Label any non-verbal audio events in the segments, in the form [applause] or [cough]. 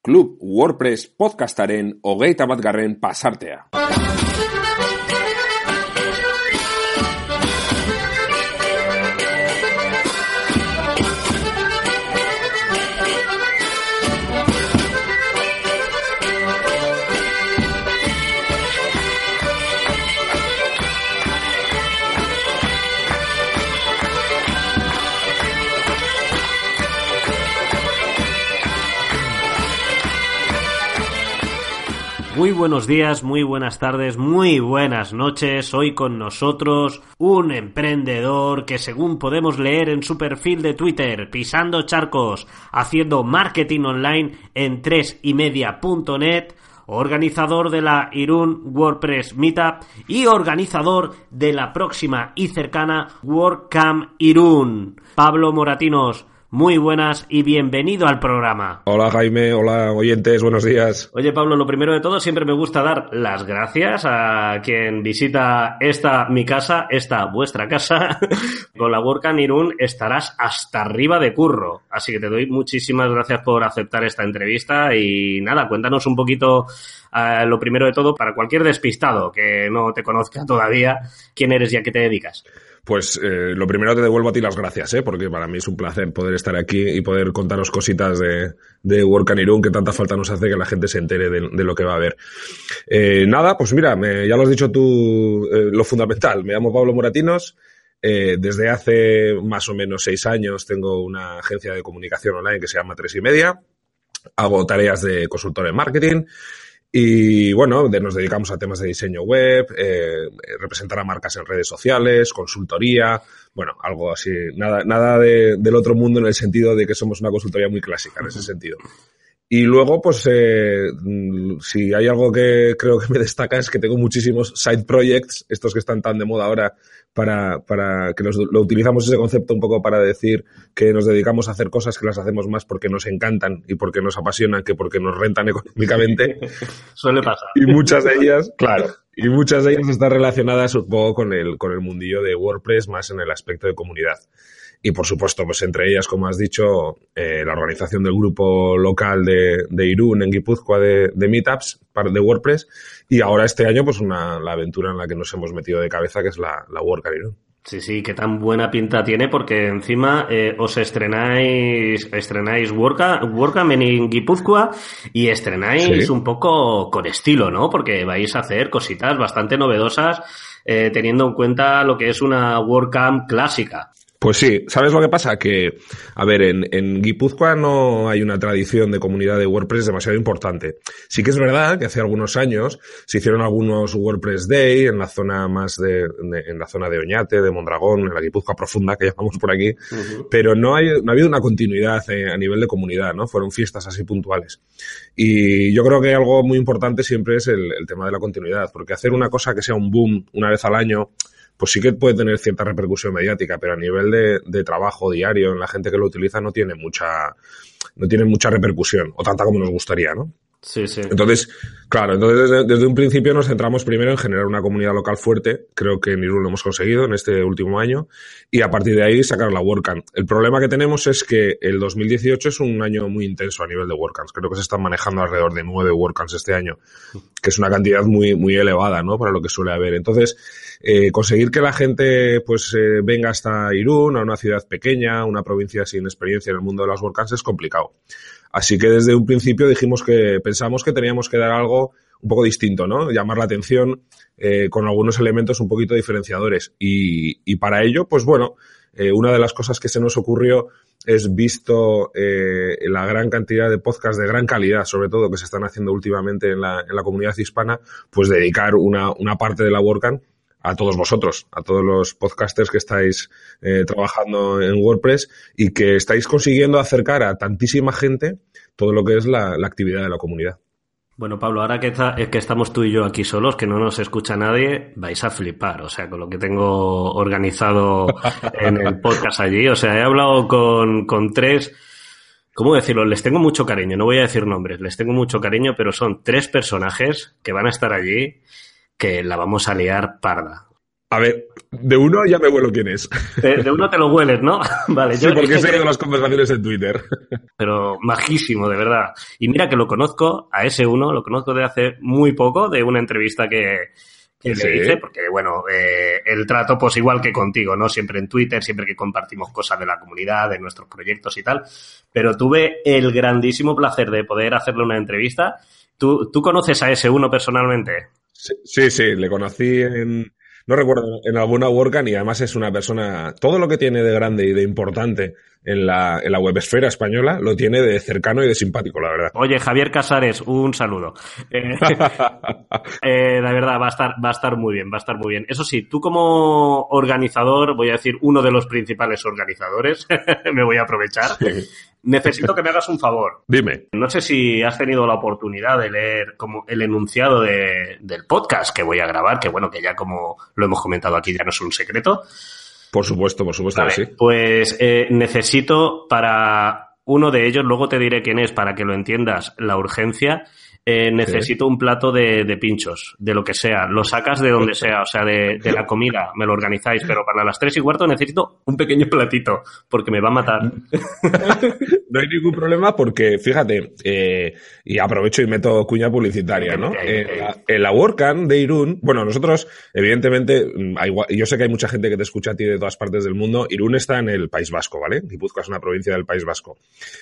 Club WordPress podcastaren hogeita batgarren pasartea. Muy buenos días, muy buenas tardes, muy buenas noches. Hoy con nosotros un emprendedor que según podemos leer en su perfil de Twitter, pisando charcos, haciendo marketing online en 3ymedia.net, organizador de la Irún WordPress Meetup y organizador de la próxima y cercana WordCamp Irún. Pablo Moratinos, muy buenas y bienvenido al programa. Hola Jaime, hola oyentes, buenos días. Oye Pablo, lo primero de todo, siempre me gusta dar las gracias a quien visita esta mi casa, esta vuestra casa. [laughs] Con la WordCamp Irún estarás hasta arriba de curro. Así que te doy muchísimas gracias por aceptar esta entrevista y nada, cuéntanos un poquito eh, lo primero de todo para cualquier despistado que no te conozca todavía, quién eres y a qué te dedicas. Pues eh, lo primero te devuelvo a ti las gracias, ¿eh? porque para mí es un placer poder estar aquí y poder contaros cositas de, de Work and Irún que tanta falta nos hace que la gente se entere de, de lo que va a haber. Eh, nada, pues mira, me, ya lo has dicho tú, eh, lo fundamental. Me llamo Pablo Moratinos. Eh, desde hace más o menos seis años tengo una agencia de comunicación online que se llama Tres y Media. Hago tareas de consultor en marketing y bueno, de, nos dedicamos a temas de diseño web, eh, representar a marcas en redes sociales, consultoría, bueno, algo así, nada, nada de, del otro mundo en el sentido de que somos una consultoría muy clásica en ese sentido. Y luego, pues, eh, si hay algo que creo que me destaca es que tengo muchísimos side projects, estos que están tan de moda ahora, para, para que nos, lo utilizamos ese concepto un poco para decir que nos dedicamos a hacer cosas que las hacemos más porque nos encantan y porque nos apasionan que porque nos rentan económicamente. [laughs] Suele pasar. Y muchas de ellas, claro, y muchas de ellas están relacionadas un poco con el, con el mundillo de WordPress, más en el aspecto de comunidad. Y por supuesto, pues entre ellas, como has dicho, eh, la organización del grupo local de, de Irún en Guipúzcoa de, de Meetups de WordPress. Y ahora este año, pues una, la aventura en la que nos hemos metido de cabeza, que es la, la WordCamp Irún. Sí, sí, qué tan buena pinta tiene porque encima eh, os estrenáis estrenáis Workcamp en Guipúzcoa y estrenáis Sí. un poco con estilo, ¿no? Porque vais a hacer cositas bastante novedosas eh, teniendo en cuenta lo que es una WordCamp clásica. Pues sí, ¿sabes lo que pasa? Que, a ver, en, en Guipúzcoa no hay una tradición de comunidad de WordPress demasiado importante. Sí que es verdad que hace algunos años se hicieron algunos WordPress Day en la zona más de, de- en la zona de Oñate, de Mondragón, en la Guipúzcoa profunda que [laughs] llamamos por aquí, pero no, hay, no ha habido una continuidad eh, a nivel de comunidad, ¿no? Fueron fiestas así puntuales. Y yo creo que algo muy importante siempre es el, el tema de la continuidad, porque hacer una cosa que sea un boom una vez al año, pues sí que puede tener cierta repercusión mediática, pero a nivel de, de trabajo diario en la gente que lo utiliza no tiene mucha, no tiene mucha repercusión, o tanta como nos gustaría, ¿no? Sí, sí. Entonces, claro, entonces desde, un principio nos centramos primero en generar una comunidad local fuerte, creo que en Irún lo hemos conseguido en este último año, y a partir de ahí sacar la WordCamp. El problema que tenemos es que el 2018 es un año muy intenso a nivel de WordCamps, creo que se están manejando alrededor de nueve WordCamps este año, que es una cantidad muy, muy elevada, ¿no? Para lo que suele haber. Entonces, eh, conseguir que la gente pues eh, venga hasta Irún, a una ciudad pequeña, una provincia sin experiencia en el mundo de las WordCamps es complicado. Así que desde un principio dijimos que pensamos que teníamos que dar algo un poco distinto, ¿no? Llamar la atención eh, con algunos elementos un poquito diferenciadores. Y, para ello, pues bueno, eh, una de las cosas que se nos ocurrió es visto eh, la gran cantidad de podcasts de gran calidad, sobre todo, que se están haciendo últimamente en la, en la comunidad hispana, pues dedicar una, una parte de la WordCamp a todos vosotros, a todos los podcasters que estáis eh, trabajando en WordPress y que estáis consiguiendo acercar a tantísima gente todo lo que es la, la actividad de la comunidad. Bueno, Pablo, ahora que, está, que, estamos tú y yo aquí solos, que no nos escucha nadie, vais a flipar, o sea, con lo que tengo organizado [laughs] en el podcast allí. O sea, he hablado con, con tres, ¿cómo decirlo? Les tengo mucho cariño, no voy a decir nombres, les tengo mucho cariño, pero son tres personajes que van a estar allí que la vamos a liar parda. A ver, de uno ya me vuelo quién es. De, de uno te lo hueles, ¿no? [laughs] Vale, sí, yo porque he seguido las conversaciones en Twitter. [laughs] Pero majísimo, de verdad. Y mira que lo conozco, a ese uno, lo conozco de hace muy poco, de una entrevista que, que sí. le hice, porque bueno, eh, el trato pues igual que contigo, ¿no? Siempre en Twitter, siempre que compartimos cosas de la comunidad, de nuestros proyectos y tal. Pero tuve el grandísimo placer de poder hacerle una entrevista. ¿Tú, tú conoces a ese uno personalmente? Sí, sí, sí, le conocí en, no recuerdo, en alguna WordCamp y además es una persona, todo lo que tiene de grande y de importante en la, en la webesfera española lo tiene de cercano y de simpático, la verdad. Oye, Javier Casares, un saludo. [laughs] Eh, eh, la verdad, va a, estar, va a estar muy bien, va a estar muy bien. Eso sí, tú como organizador, voy a decir uno de los principales organizadores, [laughs] me voy a aprovechar. Sí. Necesito que me hagas un favor. Dime. No sé si has tenido la oportunidad de leer como el enunciado de, del podcast que voy a grabar, que bueno, que ya como lo hemos comentado aquí ya no es un secreto. Por supuesto, por supuesto vale, que sí. Pues eh, necesito para uno de ellos, luego te diré quién es para que lo entiendas, la urgencia. Eh, necesito un plato de, de, pinchos, de lo que sea. Lo sacas de donde sea, o sea, de, de, la comida, me lo organizáis, pero para las tres y cuarto necesito un pequeño platito, porque me va a matar. [laughs] no hay ningún problema porque, fíjate, eh, y aprovecho y meto cuña publicitaria, ¿no? En la, en la WordCamp de Irún, bueno, nosotros, evidentemente, hay, yo sé que hay mucha gente que te escucha a ti de todas partes del mundo. Irún está en el País Vasco, ¿vale? Guipúzcoa es una provincia del País Vasco.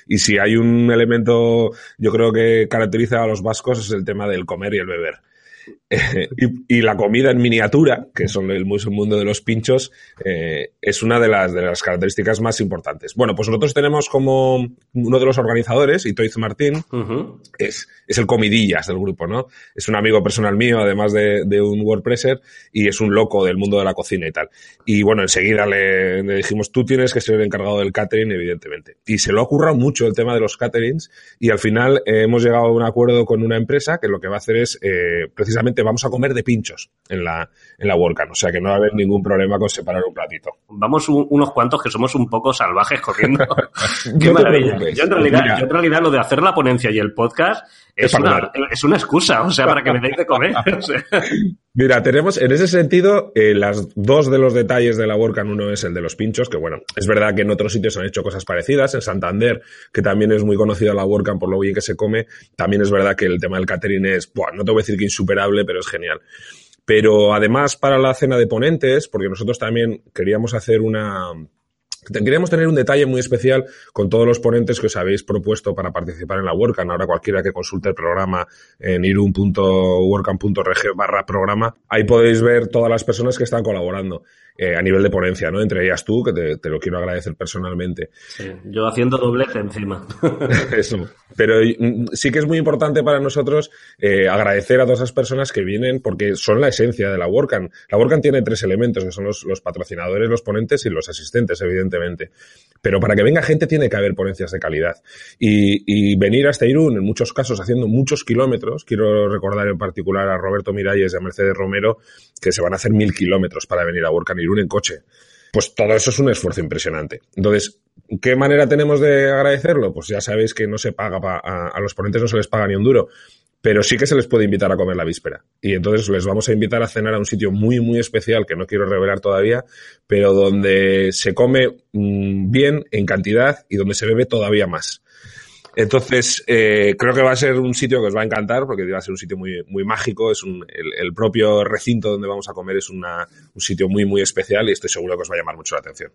Y si hay un elemento, yo creo que caracteriza a los vascos es el tema del comer y el beber. [laughs] Y, y, la comida en miniatura, que son el mundo de los pinchos, eh, es una de las, de las características más importantes. Bueno, pues nosotros tenemos como uno de los organizadores, Itoiz Martín, uh -huh. es, es el comidillas del grupo, ¿no? Es un amigo personal mío, además de, de, un WordPresser, y es un loco del mundo de la cocina y tal. Y bueno, enseguida le, le dijimos, tú tienes que ser el encargado del catering, evidentemente. Y se lo ha ocurrido mucho el tema de los caterings, y al final eh, hemos llegado a un acuerdo con una empresa que lo que va a hacer es, eh, precisamente, vamos a comer de pinchos en la, en la WordCamp. O sea que no va a haber ningún problema con separar un platito. Vamos un, unos cuantos que somos un poco salvajes comiendo. [laughs] Qué maravilla. Yo en, realidad, yo en realidad lo de hacer la ponencia y el podcast es, una, es una, excusa, o sea, para que me deis de comer. [laughs] O sea. Mira, tenemos en ese sentido eh, las dos de los detalles de la WordCamp. Uno es el de los pinchos, que bueno, es verdad que en otros sitios han hecho cosas parecidas. En Santander, que también es muy conocida la WordCamp por lo bien que se come, también es verdad que el tema del catering es, buah, no te voy a decir que insuperable, pero es genial. Pero además para la cena de ponentes, porque nosotros también queríamos hacer una, Queríamos tener un detalle muy especial con todos los ponentes que os habéis propuesto para participar en la WordCamp. Ahora cualquiera que consulte el programa en irun.wordcamp.rg barra programa, ahí podéis ver todas las personas que están colaborando eh, a nivel de ponencia, ¿no? Entre ellas tú, que te, te lo quiero agradecer personalmente. Sí, yo haciendo doblete encima. [laughs] Eso. Pero mm, sí que es muy importante para nosotros eh, agradecer a todas esas personas que vienen porque son la esencia de la WordCamp. La WordCamp tiene tres elementos, que son los, los patrocinadores, los ponentes y los asistentes, evidentemente. Pero para que venga gente tiene que haber ponencias de calidad. Y, venir hasta Irún, en muchos casos, haciendo muchos kilómetros, quiero recordar en particular a Roberto Miralles y a Mercedes Romero, que se van a hacer mil kilómetros para venir a WordCamp Irún en coche. Pues todo eso es un esfuerzo impresionante. Entonces, ¿qué manera tenemos de agradecerlo? Pues ya sabéis que no se paga, pa, a los ponentes no se les paga ni un duro, pero sí que se les puede invitar a comer la víspera. Y entonces les vamos a invitar a cenar a un sitio muy, muy especial que no quiero revelar todavía, pero donde se come mmm, bien, en cantidad y donde se bebe todavía más. Entonces, eh, creo que va a ser un sitio que os va a encantar porque va a ser un sitio muy, muy mágico. Es un, el, el, propio recinto donde vamos a comer es una, un sitio muy, muy especial y estoy seguro que os va a llamar mucho la atención.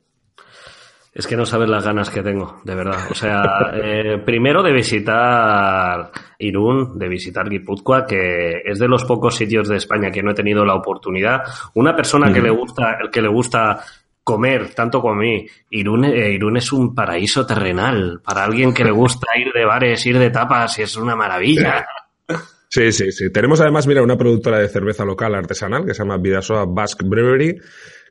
Es que no sabes las ganas que tengo, de verdad. O sea, [laughs] eh, primero de visitar Irún, de visitar Guipúzcoa, que es de los pocos sitios de España que no he tenido la oportunidad. Una persona mm. que le gusta, que le gusta comer, tanto como a mí. Irún, eh, Irún es un paraíso terrenal. Para alguien que le gusta ir de bares, ir de tapas, es una maravilla. Sí, sí, sí. Tenemos además, mira, una productora de cerveza local artesanal que se llama Vidasoa Basque Brewery,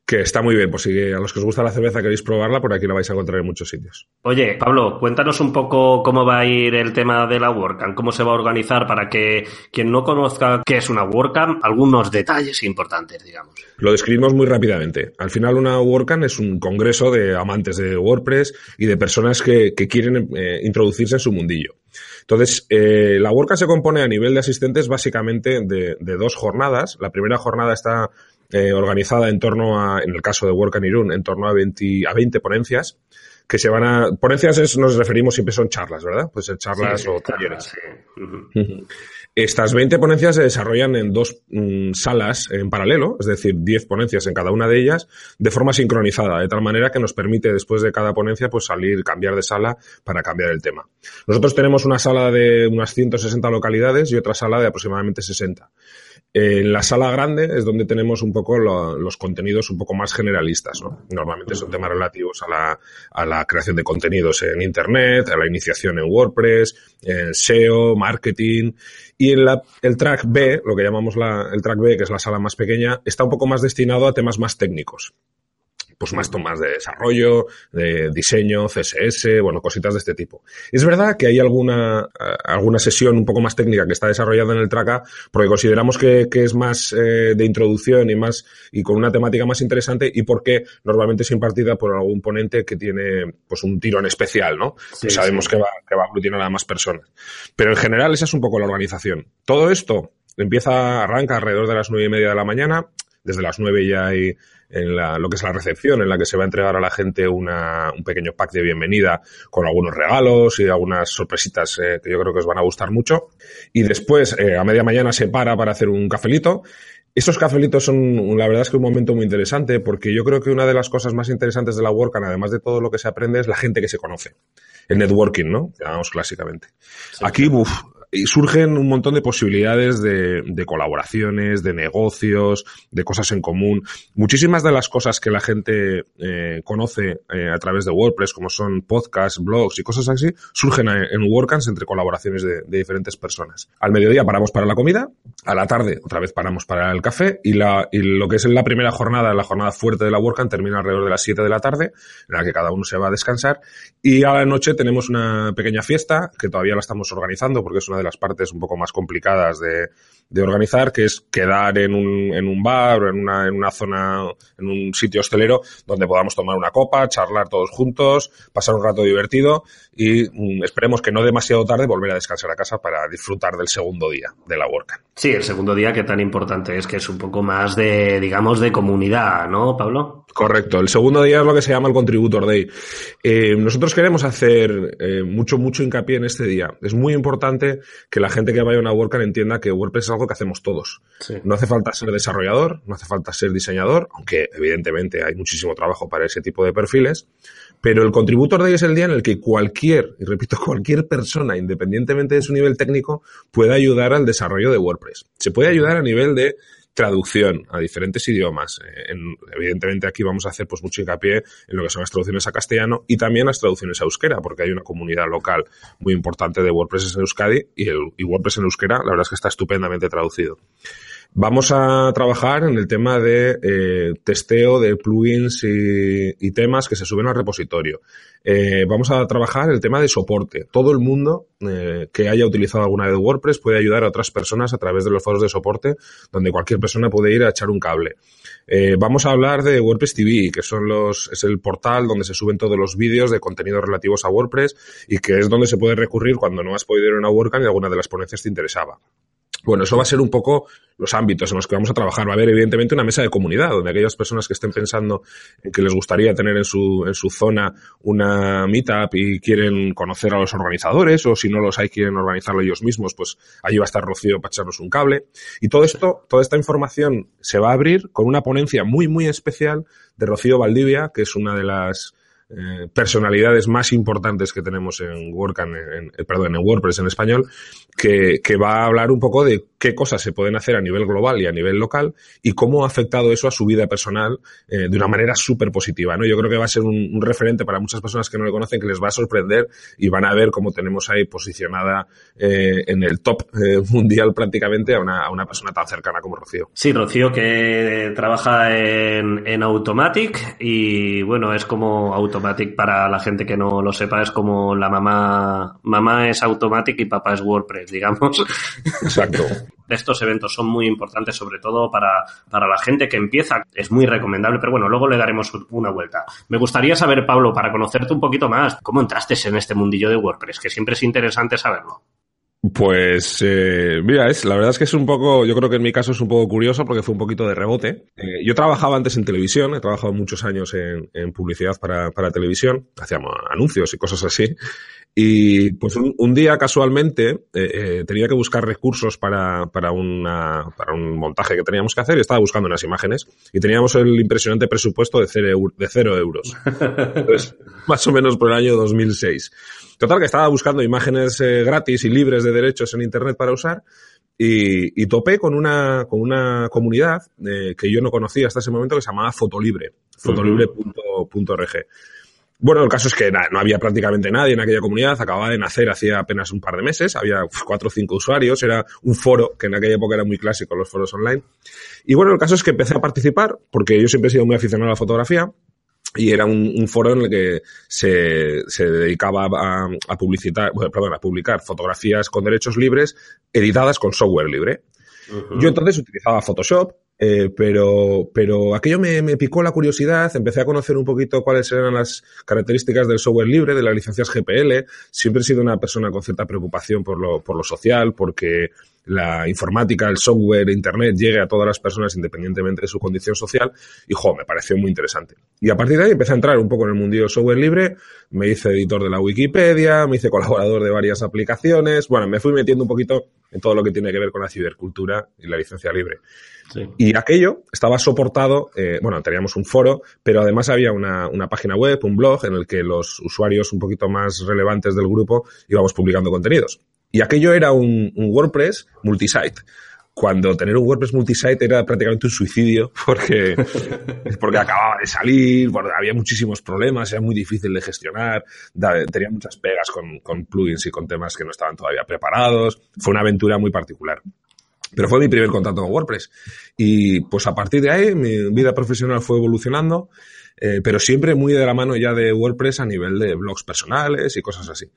que está muy bien. Pues si a los que os gusta la cerveza queréis probarla, por aquí la vais a encontrar en muchos sitios. Oye, Pablo, cuéntanos un poco cómo va a ir el tema de la WordCamp, cómo se va a organizar para que quien no conozca qué es una WordCamp, algunos detalles importantes, digamos. Lo describimos muy rápidamente. Al final, una WordCamp es un congreso de amantes de WordPress y de personas que, que quieren eh, introducirse en su mundillo. Entonces, eh, la WordCamp se compone a nivel de asistentes básicamente de, de dos jornadas. La primera jornada está eh, organizada en torno a, en el caso de WordCamp Irún, en torno a 20, a 20 ponencias que se van a... Ponencias es, nos referimos siempre son charlas, ¿verdad? Pues ser charlas Sí, o talleres. sí. Ujú. Estas 20 ponencias se desarrollan en dos mm, salas en paralelo, es decir, 10 ponencias en cada una de ellas, de forma sincronizada, de tal manera que nos permite después de cada ponencia pues salir, cambiar de sala para cambiar el tema. Nosotros tenemos una sala de unas 160 localidades y otra sala de aproximadamente 60. En la sala grande es donde tenemos un poco lo- los contenidos un poco más generalistas, ¿no? Normalmente son temas relativos a la, a la creación de contenidos en Internet, a la iniciación en WordPress, en SEO, marketing. Y en la, el track B, lo que llamamos la- el track B, que es la sala más pequeña, está un poco más destinado a temas más técnicos. Pues más temas de desarrollo, de diseño, CSS, bueno, cositas de este tipo. Es verdad que hay alguna, eh, alguna sesión un poco más técnica que está desarrollada en el track A, porque consideramos que, que es más eh, de introducción y más, y con una temática más interesante, y porque normalmente es impartida por algún ponente que tiene, pues, un tirón especial, ¿no? Sí, que sabemos sí. que va, que va a aglutinar a más personas. Pero en general esa es un poco la organización. Todo esto empieza, arranca alrededor de las nueve y media de la mañana. Desde las nueve ya hay en la- lo que es la recepción, en la que se va a entregar a la gente una- un pequeño pack de bienvenida con algunos regalos y algunas sorpresitas eh, que yo creo que os van a gustar mucho. Y después, eh, a media mañana, se para para hacer un cafelito. Estos cafelitos son, la verdad es que un momento muy interesante porque yo creo que una de las cosas más interesantes de la WordCamp, además de todo lo que se aprende, es la gente que se conoce. El networking, ¿no? Llamamos clásicamente. Aquí, uf, y surgen un montón de posibilidades de, de colaboraciones, de negocios, de cosas en común. Muchísimas de las cosas que la gente eh, conoce eh, a través de WordPress, como son podcasts, blogs y cosas así, surgen a- en WordCamps entre colaboraciones de, de diferentes personas. Al mediodía paramos para la comida, a la tarde otra vez paramos para el café y, la, y lo que es la primera jornada, la jornada fuerte de la WordCamp termina alrededor de las 7 de la tarde, en la que cada uno se va a descansar y a la noche tenemos una pequeña fiesta que todavía la estamos organizando porque es una de las partes un poco más complicadas de, de organizar, que es quedar en un, en un bar o en una, en una zona, en un sitio hostelero donde podamos tomar una copa, charlar todos juntos, pasar un rato divertido y mm, esperemos que no demasiado tarde volver a descansar a casa para disfrutar del segundo día de la WordCamp. Sí, el segundo día que tan importante es que es un poco más de, digamos, de comunidad, ¿no, Pablo? Correcto. El segundo día es lo que se llama el Contributor Day. Eh, nosotros queremos hacer eh, mucho, mucho hincapié en este día. Es muy importante que la gente que vaya a una WordCamp entienda que WordPress es algo que hacemos todos. Sí. No hace falta ser desarrollador, no hace falta ser diseñador, aunque evidentemente hay muchísimo trabajo para ese tipo de perfiles. Pero el Contributor Day es el día en el que cualquier, y repito, cualquier persona, independientemente de su nivel técnico, puede ayudar al desarrollo de WordPress. Se puede ayudar a nivel de traducción a diferentes idiomas. Eh, en- evidentemente aquí vamos a hacer pues mucho hincapié en lo que son las traducciones a castellano y también las traducciones a euskera, porque hay una comunidad local muy importante de WordPress en Euskadi y, el, y WordPress en euskera, la verdad es que está estupendamente traducido. Vamos a trabajar en el tema de eh, testeo de plugins y, temas que se suben al repositorio. Eh, vamos a trabajar el tema de soporte. Todo el mundo eh, que haya utilizado alguna vez WordPress puede ayudar a otras personas a través de los foros de soporte, donde cualquier persona puede ir a echar un cable. Vamos a hablar de WordPress TV, que son los, es el portal donde se suben todos los vídeos de contenidos relativos a WordPress y que es donde se puede recurrir cuando no has podido ir a una WordCamp y alguna de las ponencias te interesaba. Bueno, eso va a ser un poco los ámbitos en los que vamos a trabajar. Va a haber, evidentemente, una mesa de comunidad, donde aquellas personas que estén pensando en que les gustaría tener en su, en su zona una meetup y quieren conocer a los organizadores, o si no los hay, quieren organizarlo ellos mismos, pues allí va a estar Rocío para echarnos un cable. Y todo esto, toda esta información se va a abrir con una ponencia muy, muy especial de Rocío Valdivia, que es una de las eh, personalidades más importantes que tenemos en WordCamp, en, en- perdón, en WordPress en español, que, que va a hablar un poco de qué cosas se pueden hacer a nivel global y a nivel local y cómo ha afectado eso a su vida personal eh, de una manera súper positiva. ¿no? Yo creo que va a ser un, un, referente para muchas personas que no le conocen, que les va a sorprender y van a ver cómo tenemos ahí posicionada eh, en el top eh, mundial prácticamente a una, a una, persona tan cercana como Rocío. Sí, Rocío que trabaja en, en Automatic y bueno, es como Automatic para la gente que no lo sepa, es como la mamá, mamá es Automatic y papá es WordPress, digamos. Exacto. [laughs] Estos eventos son muy importantes, sobre todo para, para la gente que empieza. Es muy recomendable, pero bueno, luego le daremos una vuelta. Me gustaría saber, Pablo, para conocerte un poquito más, ¿cómo entraste en este mundillo de WordPress? Que siempre es interesante saberlo. Pues eh, mira, es, la verdad es que es un poco, yo creo que en mi caso es un poco curioso porque fue un poquito de rebote. Eh, yo trabajaba antes en televisión, he trabajado muchos años en, en publicidad para, para, televisión, hacíamos anuncios y cosas así. Y pues un, un día casualmente eh, eh, tenía que buscar recursos para, para, una, para un montaje que teníamos que hacer y estaba buscando unas imágenes y teníamos el impresionante presupuesto de cero, de cero euros. Entonces, [laughs] más o menos por el año 2006. Total, que estaba buscando imágenes eh, gratis y libres de derechos en Internet para usar y, y topé con una, con una comunidad eh, que yo no conocía hasta ese momento que se llamaba Fotolibre, fotolibre.org. Bueno, el caso es que no había prácticamente nadie en aquella comunidad, acababa de nacer hacía apenas un par de meses, había cuatro o cinco usuarios, era un foro que en aquella época era muy clásico, los foros online. Y bueno, el caso es que empecé a participar, porque yo siempre he sido muy aficionado a la fotografía, y era un, un, foro en el que se, se dedicaba a, a publicitar, bueno, perdón, a publicar fotografías con derechos libres editadas con software libre. Uh -huh. Yo entonces utilizaba Photoshop, eh, pero, pero aquello me, me, picó la curiosidad, empecé a conocer un poquito cuáles eran las características del software libre, de las licencias GPL. Siempre he sido una persona con cierta preocupación por lo, por lo social, porque la informática, el software, Internet llegue a todas las personas independientemente de su condición social y, jo, me pareció muy interesante. Y a partir de ahí empecé a entrar un poco en el mundillo software libre, me hice editor de la Wikipedia, me hice colaborador de varias aplicaciones, bueno, me fui metiendo un poquito en todo lo que tiene que ver con la cibercultura y la licencia libre. Sí. Y aquello estaba soportado, eh, bueno, teníamos un foro, pero además había una, una, página web, un blog, en el que los usuarios un poquito más relevantes del grupo íbamos publicando contenidos. Y aquello era un, un WordPress multisite cuando tener un WordPress multisite era prácticamente un suicidio [laughs] porque, porque acababa de salir, había muchísimos problemas, era muy difícil de gestionar, tenía muchas pegas con, con plugins y con temas que no estaban todavía preparados. Fue una aventura muy particular. Pero fue mi primer contacto con WordPress. Y pues a partir de ahí mi vida profesional fue evolucionando, eh, pero siempre muy de la mano ya de WordPress a nivel de blogs personales y cosas así.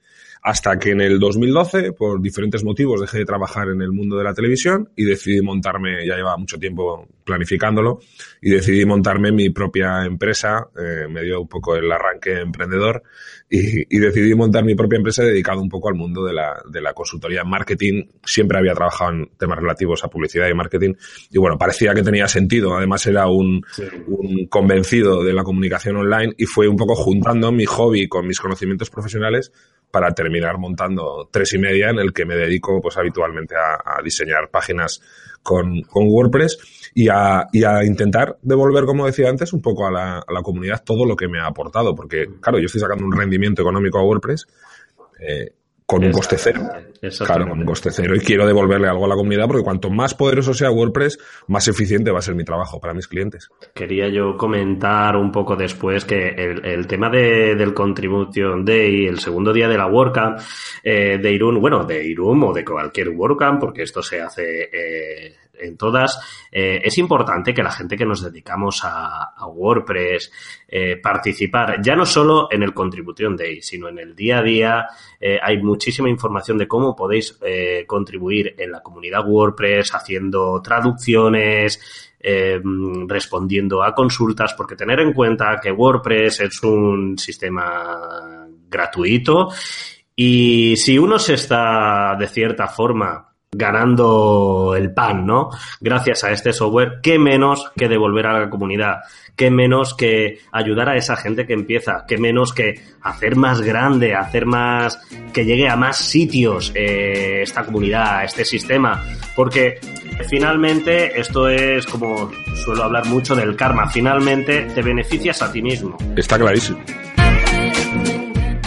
Hasta que en el 2012, por diferentes motivos, dejé de trabajar en el mundo de la televisión y decidí montarme, ya llevaba mucho tiempo planificándolo, y decidí montarme mi propia empresa, eh, me dio un poco el arranque emprendedor, y, y, decidí montar mi propia empresa dedicada un poco al mundo de la, de la consultoría en marketing. Siempre había trabajado en temas relativos a publicidad y marketing, y bueno, parecía que tenía sentido. Además era un, sí. un convencido de la comunicación online y fue un poco juntando mi hobby con mis conocimientos profesionales para terminar montando tres y media en el que me dedico pues habitualmente a, diseñar páginas con, con WordPress y a, y a, intentar devolver, como decía antes, un poco a la, a la, comunidad todo lo que me ha aportado, porque claro, yo estoy sacando un rendimiento económico a WordPress eh, con un coste cero. Claro, con un coste cero. Y quiero devolverle algo a la comunidad porque cuanto más poderoso sea WordPress, más eficiente va a ser mi trabajo para mis clientes. Quería yo comentar un poco después que el, el tema de, del Contribution Day, el segundo día de la WordCamp eh, de Irún, bueno, de Irún o de cualquier WordCamp, porque esto se hace eh, en todas, eh, es importante que la gente que nos dedicamos a, WordPress eh, participar, ya no solo en el Contribution Day, sino en el día a día. Eh, hay muchísima información de cómo podéis eh, contribuir en la comunidad WordPress, haciendo traducciones, respondiendo a consultas, porque tener en cuenta que WordPress es un sistema gratuito y si uno se está de cierta forma ganando el pan, ¿no? Gracias a este software, qué menos que devolver a la comunidad, qué menos que ayudar a esa gente que empieza, qué menos que hacer más grande, hacer más, que llegue a más sitios eh, esta comunidad, este sistema, porque finalmente esto es como suelo hablar mucho del karma, finalmente te beneficias a ti mismo. Está clarísimo.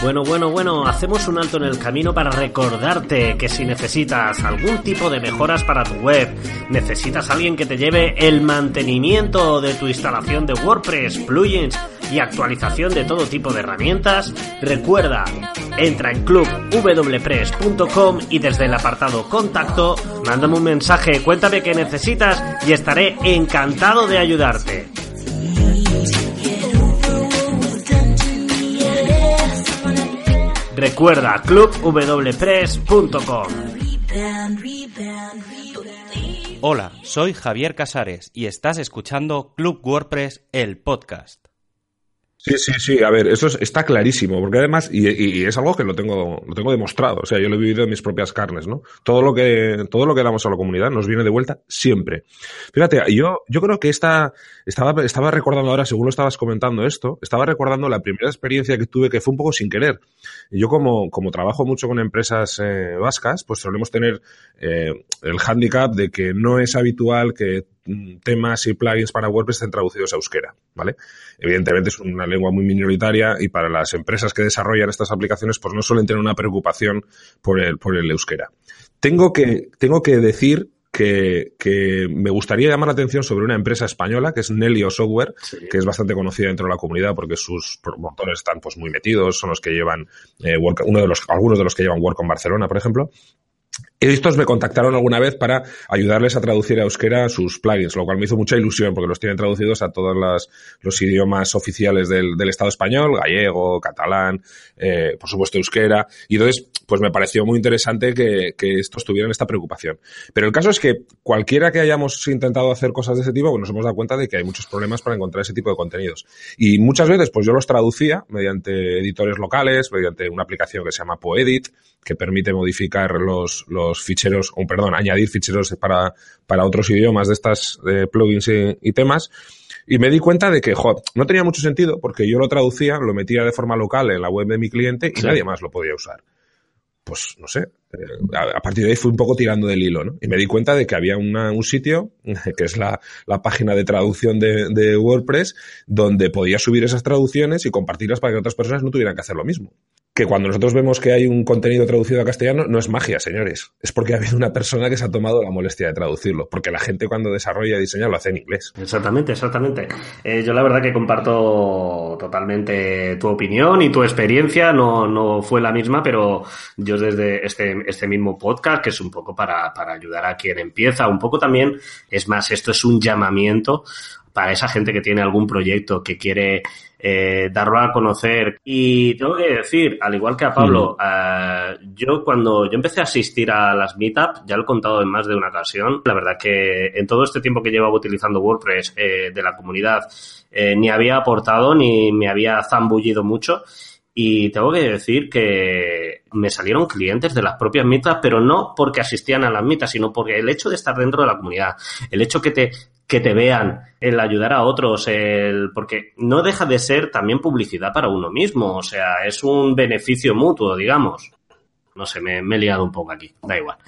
Bueno, bueno, bueno, hacemos un alto en el camino para recordarte que si necesitas algún tipo de mejoras para tu web, necesitas alguien que te lleve el mantenimiento de tu instalación de WordPress, plugins y actualización de todo tipo de herramientas, recuerda, entra en clubwpress.com y desde el apartado contacto, mándame un mensaje, cuéntame qué necesitas y estaré encantado de ayudarte. Recuerda clubwpress.com. Hola, soy Javier Casares y estás escuchando Club WordPress, el podcast. Sí, sí, sí. A ver, eso es- está clarísimo, porque además, y, es algo que lo tengo, lo tengo demostrado. O sea, yo lo he vivido en mis propias carnes, ¿no? Todo lo que, todo lo que damos a la comunidad nos viene de vuelta siempre. Fíjate, yo, yo creo que esta, estaba, estaba recordando ahora, según lo estabas comentando esto, estaba recordando la primera experiencia que tuve que fue un poco sin querer. Yo como, como trabajo mucho con empresas eh, vascas, pues solemos tener eh, el hándicap de que no es habitual que temas y plugins para WordPress estén traducidos a euskera, ¿vale? Evidentemente es una lengua muy minoritaria y para las empresas que desarrollan estas aplicaciones pues no suelen tener una preocupación por el, por el euskera. Tengo que, tengo que decir que, que me gustaría llamar la atención sobre una empresa española que es Nelio Software, que es bastante conocida dentro de la comunidad porque sus promotores están pues muy metidos, son los que llevan eh, Work- uno de los, algunos de los que llevan Work con Barcelona, por ejemplo. Estos me contactaron alguna vez para ayudarles a traducir a euskera sus plugins, lo cual me hizo mucha ilusión porque los tienen traducidos a todos los idiomas oficiales del, Estado español, gallego, catalán, eh, por supuesto euskera. Y entonces, pues me pareció muy interesante que, que estos tuvieran esta preocupación. Pero el caso es que cualquiera que hayamos intentado hacer cosas de ese tipo, pues nos hemos dado cuenta de que hay muchos problemas para encontrar ese tipo de contenidos. Y muchas veces, pues yo los traducía mediante editores locales, mediante una aplicación que se llama Poedit, que permite modificar los, los ficheros, o perdón, añadir ficheros para, para otros idiomas de estas eh, plugins y, y temas. Y me di cuenta de que, no tenía mucho sentido porque yo lo traducía, lo metía de forma local en la web de mi cliente y Sí. nadie más lo podía usar. Pues no sé, eh, a, a partir de ahí fui un poco tirando del hilo, ¿no? Y me di cuenta de que había una- un sitio, [laughs] que es la, la página de traducción de, de WordPress, donde podía subir esas traducciones y compartirlas para que otras personas no tuvieran que hacer lo mismo. Que cuando nosotros vemos que hay un contenido traducido a castellano, no es magia, señores. Es porque ha habido una persona que se ha tomado la molestia de traducirlo. Porque la gente cuando desarrolla y diseña lo hace en inglés. Exactamente, exactamente. Eh, yo la verdad que comparto totalmente tu opinión y tu experiencia. No, no fue la misma, pero yo desde este, este mismo podcast, que es un poco para, para ayudar a quien empieza, un poco también, es más, esto es un llamamiento para esa gente que tiene algún proyecto que quiere eh, darlo a conocer. Y tengo que decir, al igual que a Pablo, eh, yo cuando yo empecé a asistir a las meetups, ya lo he contado en más de una ocasión, la verdad que en todo este tiempo que llevaba utilizando WordPress eh, de la comunidad, eh, ni había aportado ni me había zambullido mucho. Y tengo que decir que me salieron clientes de las propias meetups, pero no porque asistían a las meetups, sino porque el hecho de estar dentro de la comunidad, el hecho que te, que te vean, el ayudar a otros, el, porque no deja de ser también publicidad para uno mismo, o sea, es un beneficio mutuo, digamos. No sé, me, me he liado un poco aquí, da igual.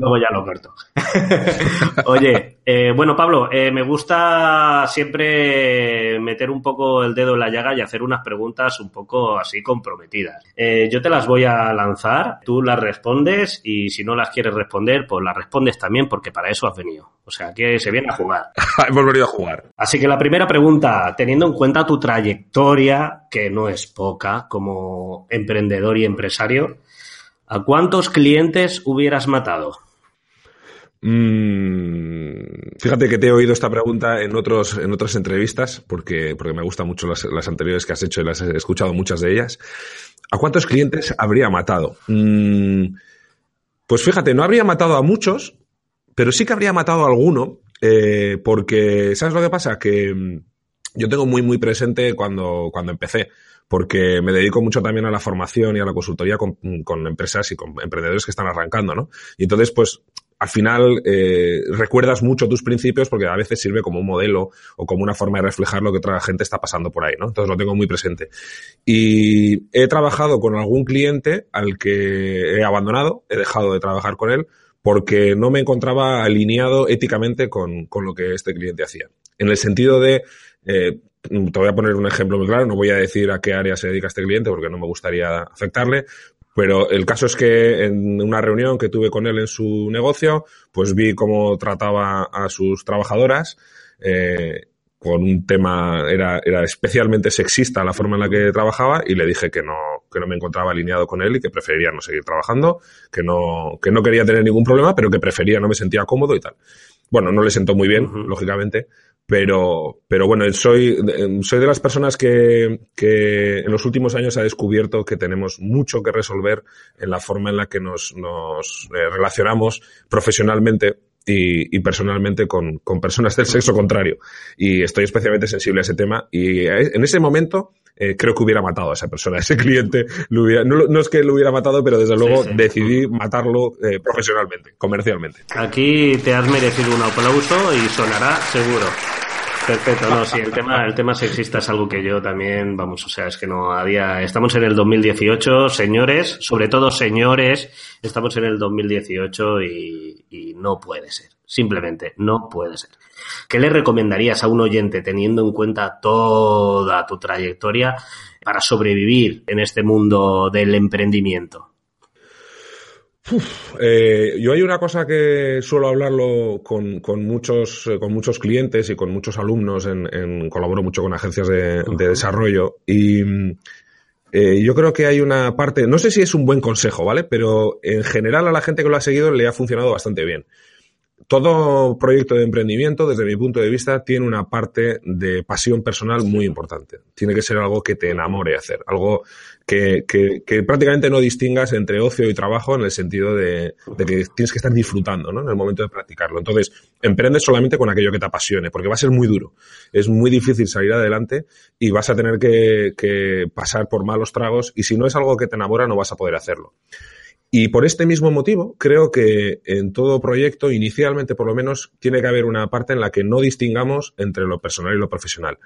Luego ya lo corto. [laughs] Oye, eh, bueno, Pablo, eh, me gusta siempre meter un poco el dedo en la llaga y hacer unas preguntas un poco así comprometidas. Eh, yo te las voy a lanzar, tú las respondes y si no las quieres responder, pues las respondes también porque para eso has venido. O sea, que se viene a jugar. [laughs] Hemos venido a jugar. Así que la primera pregunta, teniendo en cuenta tu trayectoria, que no es poca como emprendedor y empresario, ¿a cuántos clientes hubieras matado? Mm, fíjate que te he oído esta pregunta en otros en otras entrevistas porque porque me gustan mucho las, las anteriores que has hecho y las he escuchado muchas de ellas. ¿A cuántos clientes habría matado? Mm, pues fíjate, no habría matado a muchos, pero sí que habría matado a alguno eh, porque ¿sabes lo que pasa? Que mm, yo tengo muy muy presente cuando cuando empecé porque me dedico mucho también a la formación y a la consultoría con, con empresas y con emprendedores que están arrancando, ¿no? Y entonces, pues, al final eh, recuerdas mucho tus principios porque a veces sirve como un modelo o como una forma de reflejar lo que otra gente está pasando por ahí, ¿no? Entonces lo tengo muy presente. Y he trabajado con algún cliente al que he abandonado, he dejado de trabajar con él porque no me encontraba alineado éticamente con, con lo que este cliente hacía. En el sentido de, eh, te voy a poner un ejemplo muy claro, no voy a decir a qué área se dedica este cliente porque no me gustaría afectarle, pero el caso es que en una reunión que tuve con él en su negocio, pues vi cómo trataba a sus trabajadoras. Eh, con un tema, era, era especialmente sexista la forma en la que trabajaba y le dije que no, que no me encontraba alineado con él y que preferiría no seguir trabajando, que no, que no quería tener ningún problema, pero que prefería, no me sentía cómodo y tal. Bueno, no le sentó muy bien, lógicamente, pero, pero bueno, soy, soy de las personas que, que en los últimos años ha descubierto que tenemos mucho que resolver en la forma en la que nos, nos eh, relacionamos profesionalmente y, y personalmente con, con, personas del sexo contrario. Y estoy especialmente sensible a ese tema. Y en ese momento eh, creo que hubiera matado a esa persona, a ese cliente. Lo hubiera, no, no, es que lo hubiera matado, pero desde luego sí, sí. decidí matarlo eh, profesionalmente, comercialmente. Aquí te has merecido un aplauso y sonará seguro. Perfecto, no, sí, el tema, el tema sexista es algo que yo también, vamos, o sea, es que no había, estamos en el 2018, señores, sobre todo señores, estamos en el 2018 y, y no puede ser, simplemente no puede ser. ¿Qué le recomendarías a un oyente teniendo en cuenta toda tu trayectoria para sobrevivir en este mundo del emprendimiento? Uf, eh, yo hay una cosa que suelo hablarlo con, con, muchos, con muchos clientes y con muchos alumnos, en, en colaboro mucho con agencias de, de desarrollo y eh, yo creo que hay una parte, no sé si es un buen consejo, ¿vale? Pero en general a la gente que lo ha seguido le ha funcionado bastante bien. Todo proyecto de emprendimiento, desde mi punto de vista, tiene una parte de pasión personal muy importante. Tiene que ser algo que te enamore hacer, algo que, que, que prácticamente no distingas entre ocio y trabajo en el sentido de, que tienes que estar disfrutando ¿no? en el momento de practicarlo. Entonces, emprendes solamente con aquello que te apasione, porque va a ser muy duro. Es muy difícil salir adelante y vas a tener que, que pasar por malos tragos y si no es algo que te enamora no vas a poder hacerlo. Y por este mismo motivo, creo que en todo proyecto, inicialmente por lo menos, tiene que haber una parte en la que no distingamos entre lo personal y lo profesional.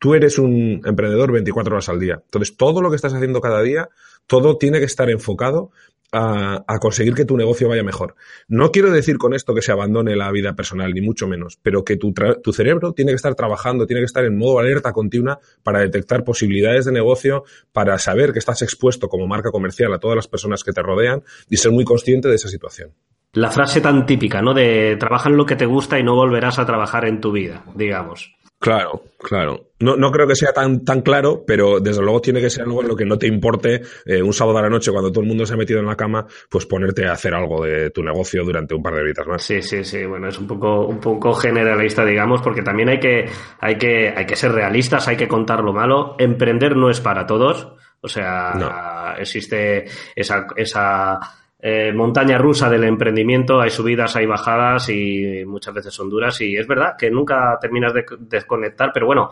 Tú eres un emprendedor 24 horas al día. Entonces, todo lo que estás haciendo cada día, todo tiene que estar enfocado a, a, conseguir que tu negocio vaya mejor. No quiero decir con esto que se abandone la vida personal, ni mucho menos, pero que tu, tu, cerebro tiene que estar trabajando, tiene que estar en modo alerta continua para detectar posibilidades de negocio, para saber que estás expuesto como marca comercial a todas las personas que te rodean y ser muy consciente de esa situación. La frase tan típica, ¿no? De trabaja en lo que te gusta y no volverás a trabajar en tu vida, digamos. Claro, claro. No, no creo que sea tan, tan claro, pero desde luego tiene que ser algo en lo que no te importe eh, un sábado a la noche cuando todo el mundo se ha metido en la cama, pues ponerte a hacer algo de tu negocio durante un par de horitas más. Sí, sí, sí. Bueno, es un poco, un poco generalista, digamos, porque también hay que, hay que, hay que ser realistas, hay que contar lo malo. Emprender no es para todos. O sea, no. existe esa, esa eh, montaña rusa del emprendimiento, hay subidas, hay bajadas y muchas veces son duras y es verdad que nunca terminas de desconectar, pero bueno,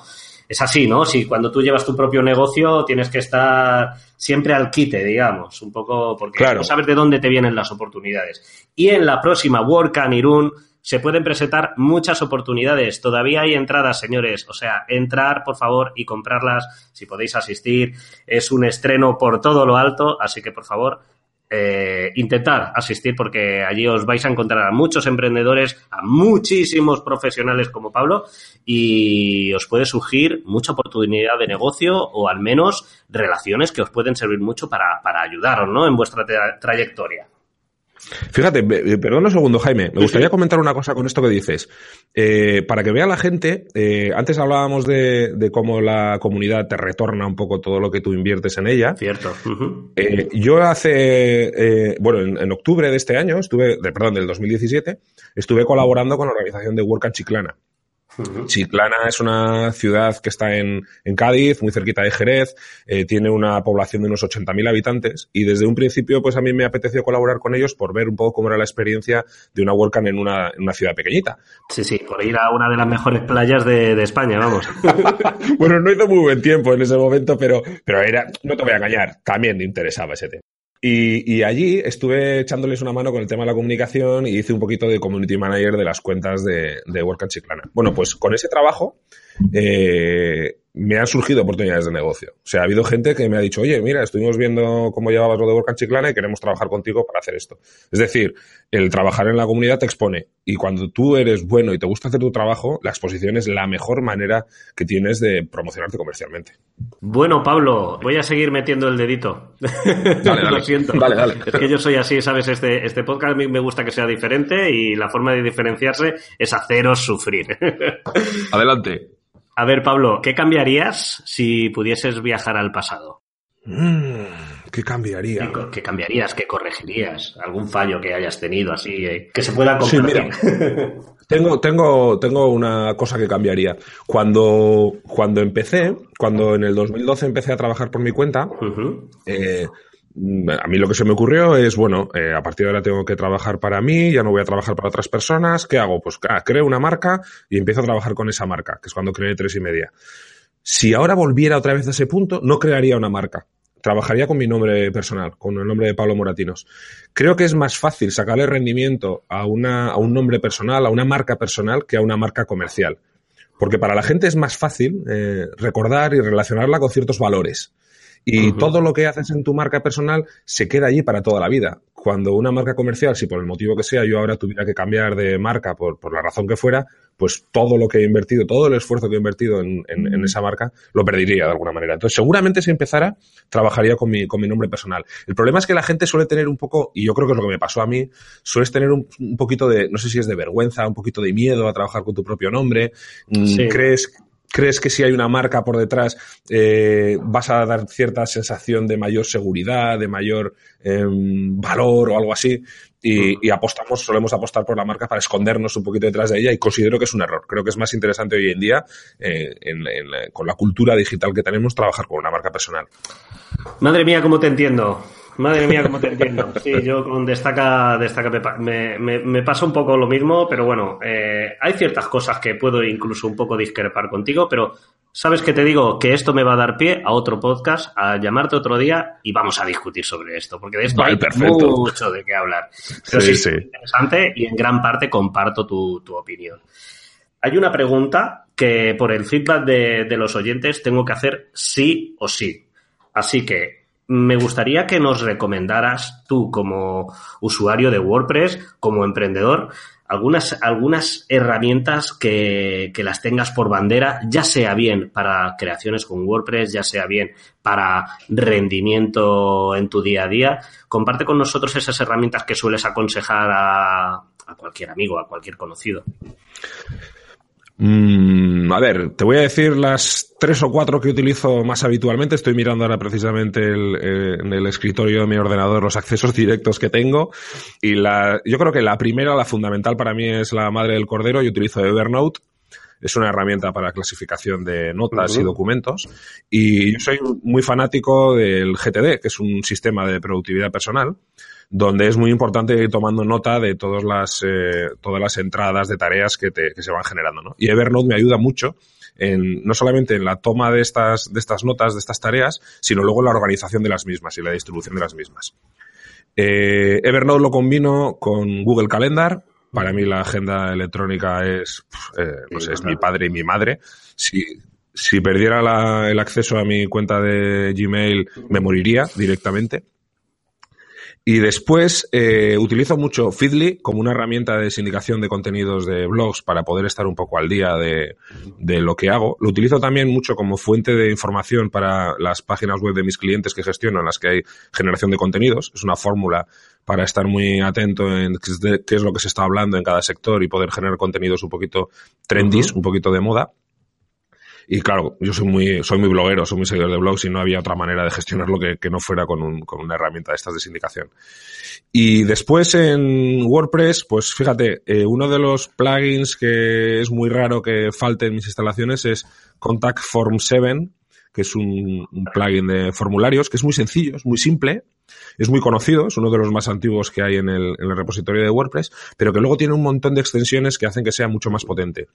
es así, ¿no? Si cuando tú llevas tu propio negocio tienes que estar siempre al quite, digamos, un poco porque claro. no sabes de dónde te vienen las oportunidades. Y en la próxima WordCamp Irún se pueden presentar muchas oportunidades. Todavía hay entradas, señores. O sea, entrar, por favor, y comprarlas si podéis asistir. Es un estreno por todo lo alto, así que, por favor, eh, intentar asistir porque allí os vais a encontrar a muchos emprendedores, a muchísimos profesionales como Pablo y os puede surgir mucha oportunidad de negocio o al menos relaciones que os pueden servir mucho para, para ayudaros ¿no? en vuestra tra trayectoria. Fíjate, perdón un segundo, Jaime. Me gustaría comentar una cosa con esto que dices. Eh, para que vea la gente, eh, antes hablábamos de, de, cómo la comunidad te retorna un poco todo lo que tú inviertes en ella. Cierto. Uh -huh. eh, yo hace, eh, bueno, en, en, octubre de este año, estuve, de, perdón, del 2017, estuve colaborando con la organización de Work and Chiclana. Chiclana es una ciudad que está en, en Cádiz, muy cerquita de Jerez, eh, tiene una población de unos 80.000 habitantes y desde un principio pues a mí me apeteció colaborar con ellos por ver un poco cómo era la experiencia de una WordCamp en una, en una ciudad pequeñita. Sí, sí, por ir a una de las mejores playas de, de España, vamos. [laughs] bueno, no hizo muy buen tiempo en ese momento, pero, pero era, no te voy a engañar, también me interesaba ese tema. Y, allí estuve echándoles una mano con el tema de la comunicación y hice un poquito de community manager de las cuentas de, de Work Chiclana. Bueno, pues con ese trabajo eh, me han surgido oportunidades de negocio. O sea, ha habido gente que me ha dicho, oye, mira, estuvimos viendo cómo llevabas lo de Work and Chiclana y queremos trabajar contigo para hacer esto. Es decir, el trabajar en la comunidad te expone. Y cuando tú eres bueno y te gusta hacer tu trabajo, la exposición es la mejor manera que tienes de promocionarte comercialmente. Bueno, Pablo, voy a seguir metiendo el dedito. Dale, [laughs] dale. Lo siento. Dale, dale. Es que yo soy así, ¿sabes? Este, este podcast a mí me gusta que sea diferente y la forma de diferenciarse es haceros sufrir. Adelante. A ver, Pablo, ¿qué cambiarías si pudieses viajar al pasado? Mm, ¿Qué cambiaría? ¿Qué, cambiarías? ¿Qué corregirías? ¿Algún fallo que hayas tenido así eh, que se pueda Sí, compartir? mira. [laughs] Tengo, tengo, tengo una cosa que cambiaría. Cuando, cuando empecé, cuando en el 2012 empecé a trabajar por mi cuenta, eh, a mí lo que se me ocurrió es, bueno, eh, a partir de ahora tengo que trabajar para mí, ya no voy a trabajar para otras personas. ¿Qué hago? Pues ah, creo una marca y empiezo a trabajar con esa marca, que es cuando creé tres y media. Si ahora volviera otra vez a ese punto, no crearía una marca. Trabajaría con mi nombre personal, con el nombre de Pablo Moratinos. Creo que es más fácil sacarle rendimiento a, una, a un nombre personal, a una marca personal, que a una marca comercial. Porque para la gente es más fácil eh, recordar y relacionarla con ciertos valores. Y todo lo que haces en tu marca personal se queda allí para toda la vida. Cuando una marca comercial, si por el motivo que sea yo ahora tuviera que cambiar de marca por, por la razón que fuera, pues todo lo que he invertido, todo el esfuerzo que he invertido en, en- en esa marca, lo perdería de alguna manera. Entonces, seguramente si empezara, trabajaría con mi, con mi nombre personal. El problema es que la gente suele tener un poco, y yo creo que es lo que me pasó a mí, sueles tener un, un poquito de, no sé si es de vergüenza, un poquito de miedo a trabajar con tu propio nombre. Mm, Sí. ¿Crees, crees que si hay una marca por detrás eh, vas a dar cierta sensación de mayor seguridad, de mayor em, valor o algo así? Y, y apostamos, solemos apostar por la marca para escondernos un poquito detrás de ella y considero que es un error. Creo que es más interesante hoy en día, eh, en- en la- con la cultura digital que tenemos, trabajar con una marca personal. Madre mía, cómo te entiendo. Madre mía, cómo te entiendo. [laughs] Sí, yo con Destaca, Destaca me, me, me- me pasa un poco lo mismo, pero bueno, eh, hay ciertas cosas que puedo incluso un poco discrepar contigo, pero sabes que te digo que esto me va a dar pie a otro podcast, a llamarte otro día y vamos a discutir sobre esto, porque de esto Vale, hay perfecto. mucho de qué hablar. Pero Sí, sí, sí. es interesante y en gran parte comparto tu, tu opinión. Hay una pregunta que por el feedback de, de los oyentes tengo que hacer sí o sí. Así que me gustaría que nos recomendaras tú como usuario de WordPress, como emprendedor, algunas, algunas herramientas que, que las tengas por bandera, ya sea bien para creaciones con WordPress, ya sea bien para rendimiento en tu día a día. Comparte con nosotros esas herramientas que sueles aconsejar a, a cualquier amigo, a cualquier conocido. Mm, a ver, te voy a decir las tres o cuatro que utilizo más habitualmente. Estoy mirando ahora precisamente el, eh, en el escritorio de mi ordenador los accesos directos que tengo. Y la, yo creo que la primera, la fundamental para mí es la madre del cordero. Yo utilizo Evernote. Es una herramienta para clasificación de notas y documentos. Y yo soy muy fanático del GTD, que es un sistema de productividad personal, donde es muy importante ir tomando nota de todas las, eh, todas las entradas de tareas que, te- que se van generando. ¿no? Y Evernote me ayuda mucho en, no solamente en la toma de estas, de estas notas, de estas tareas, sino luego en la organización de las mismas y la distribución de las mismas. Eh, Evernote lo combino con Google Calendar. Para mí la agenda electrónica es, eh, no sé, es mi padre y mi madre. Si, si perdiera la- el acceso a mi cuenta de Gmail, me moriría directamente. Y después eh, utilizo mucho Feedly como una herramienta de sindicación de contenidos de blogs para poder estar un poco al día de, de lo que hago. Lo utilizo también mucho como fuente de información para las páginas web de mis clientes que gestiono en las que hay generación de contenidos. Es una fórmula para estar muy atento en qué es, lo que se está hablando en cada sector y poder generar contenidos un poquito trendys, un poquito de moda. Y claro, yo soy muy, soy muy bloguero, soy muy seguidor de blogs y no había otra manera de gestionarlo que, que no fuera con, un- con una herramienta de estas de sindicación. Y después en WordPress, pues fíjate, eh, uno de los plugins que es muy raro que falte en mis instalaciones es Contact Form 7, que es un, un plugin de formularios, que es muy sencillo, es muy simple, es muy conocido, es uno de los más antiguos que hay en el, en el repositorio de WordPress, pero que luego tiene un montón de extensiones que hacen que sea mucho más potente.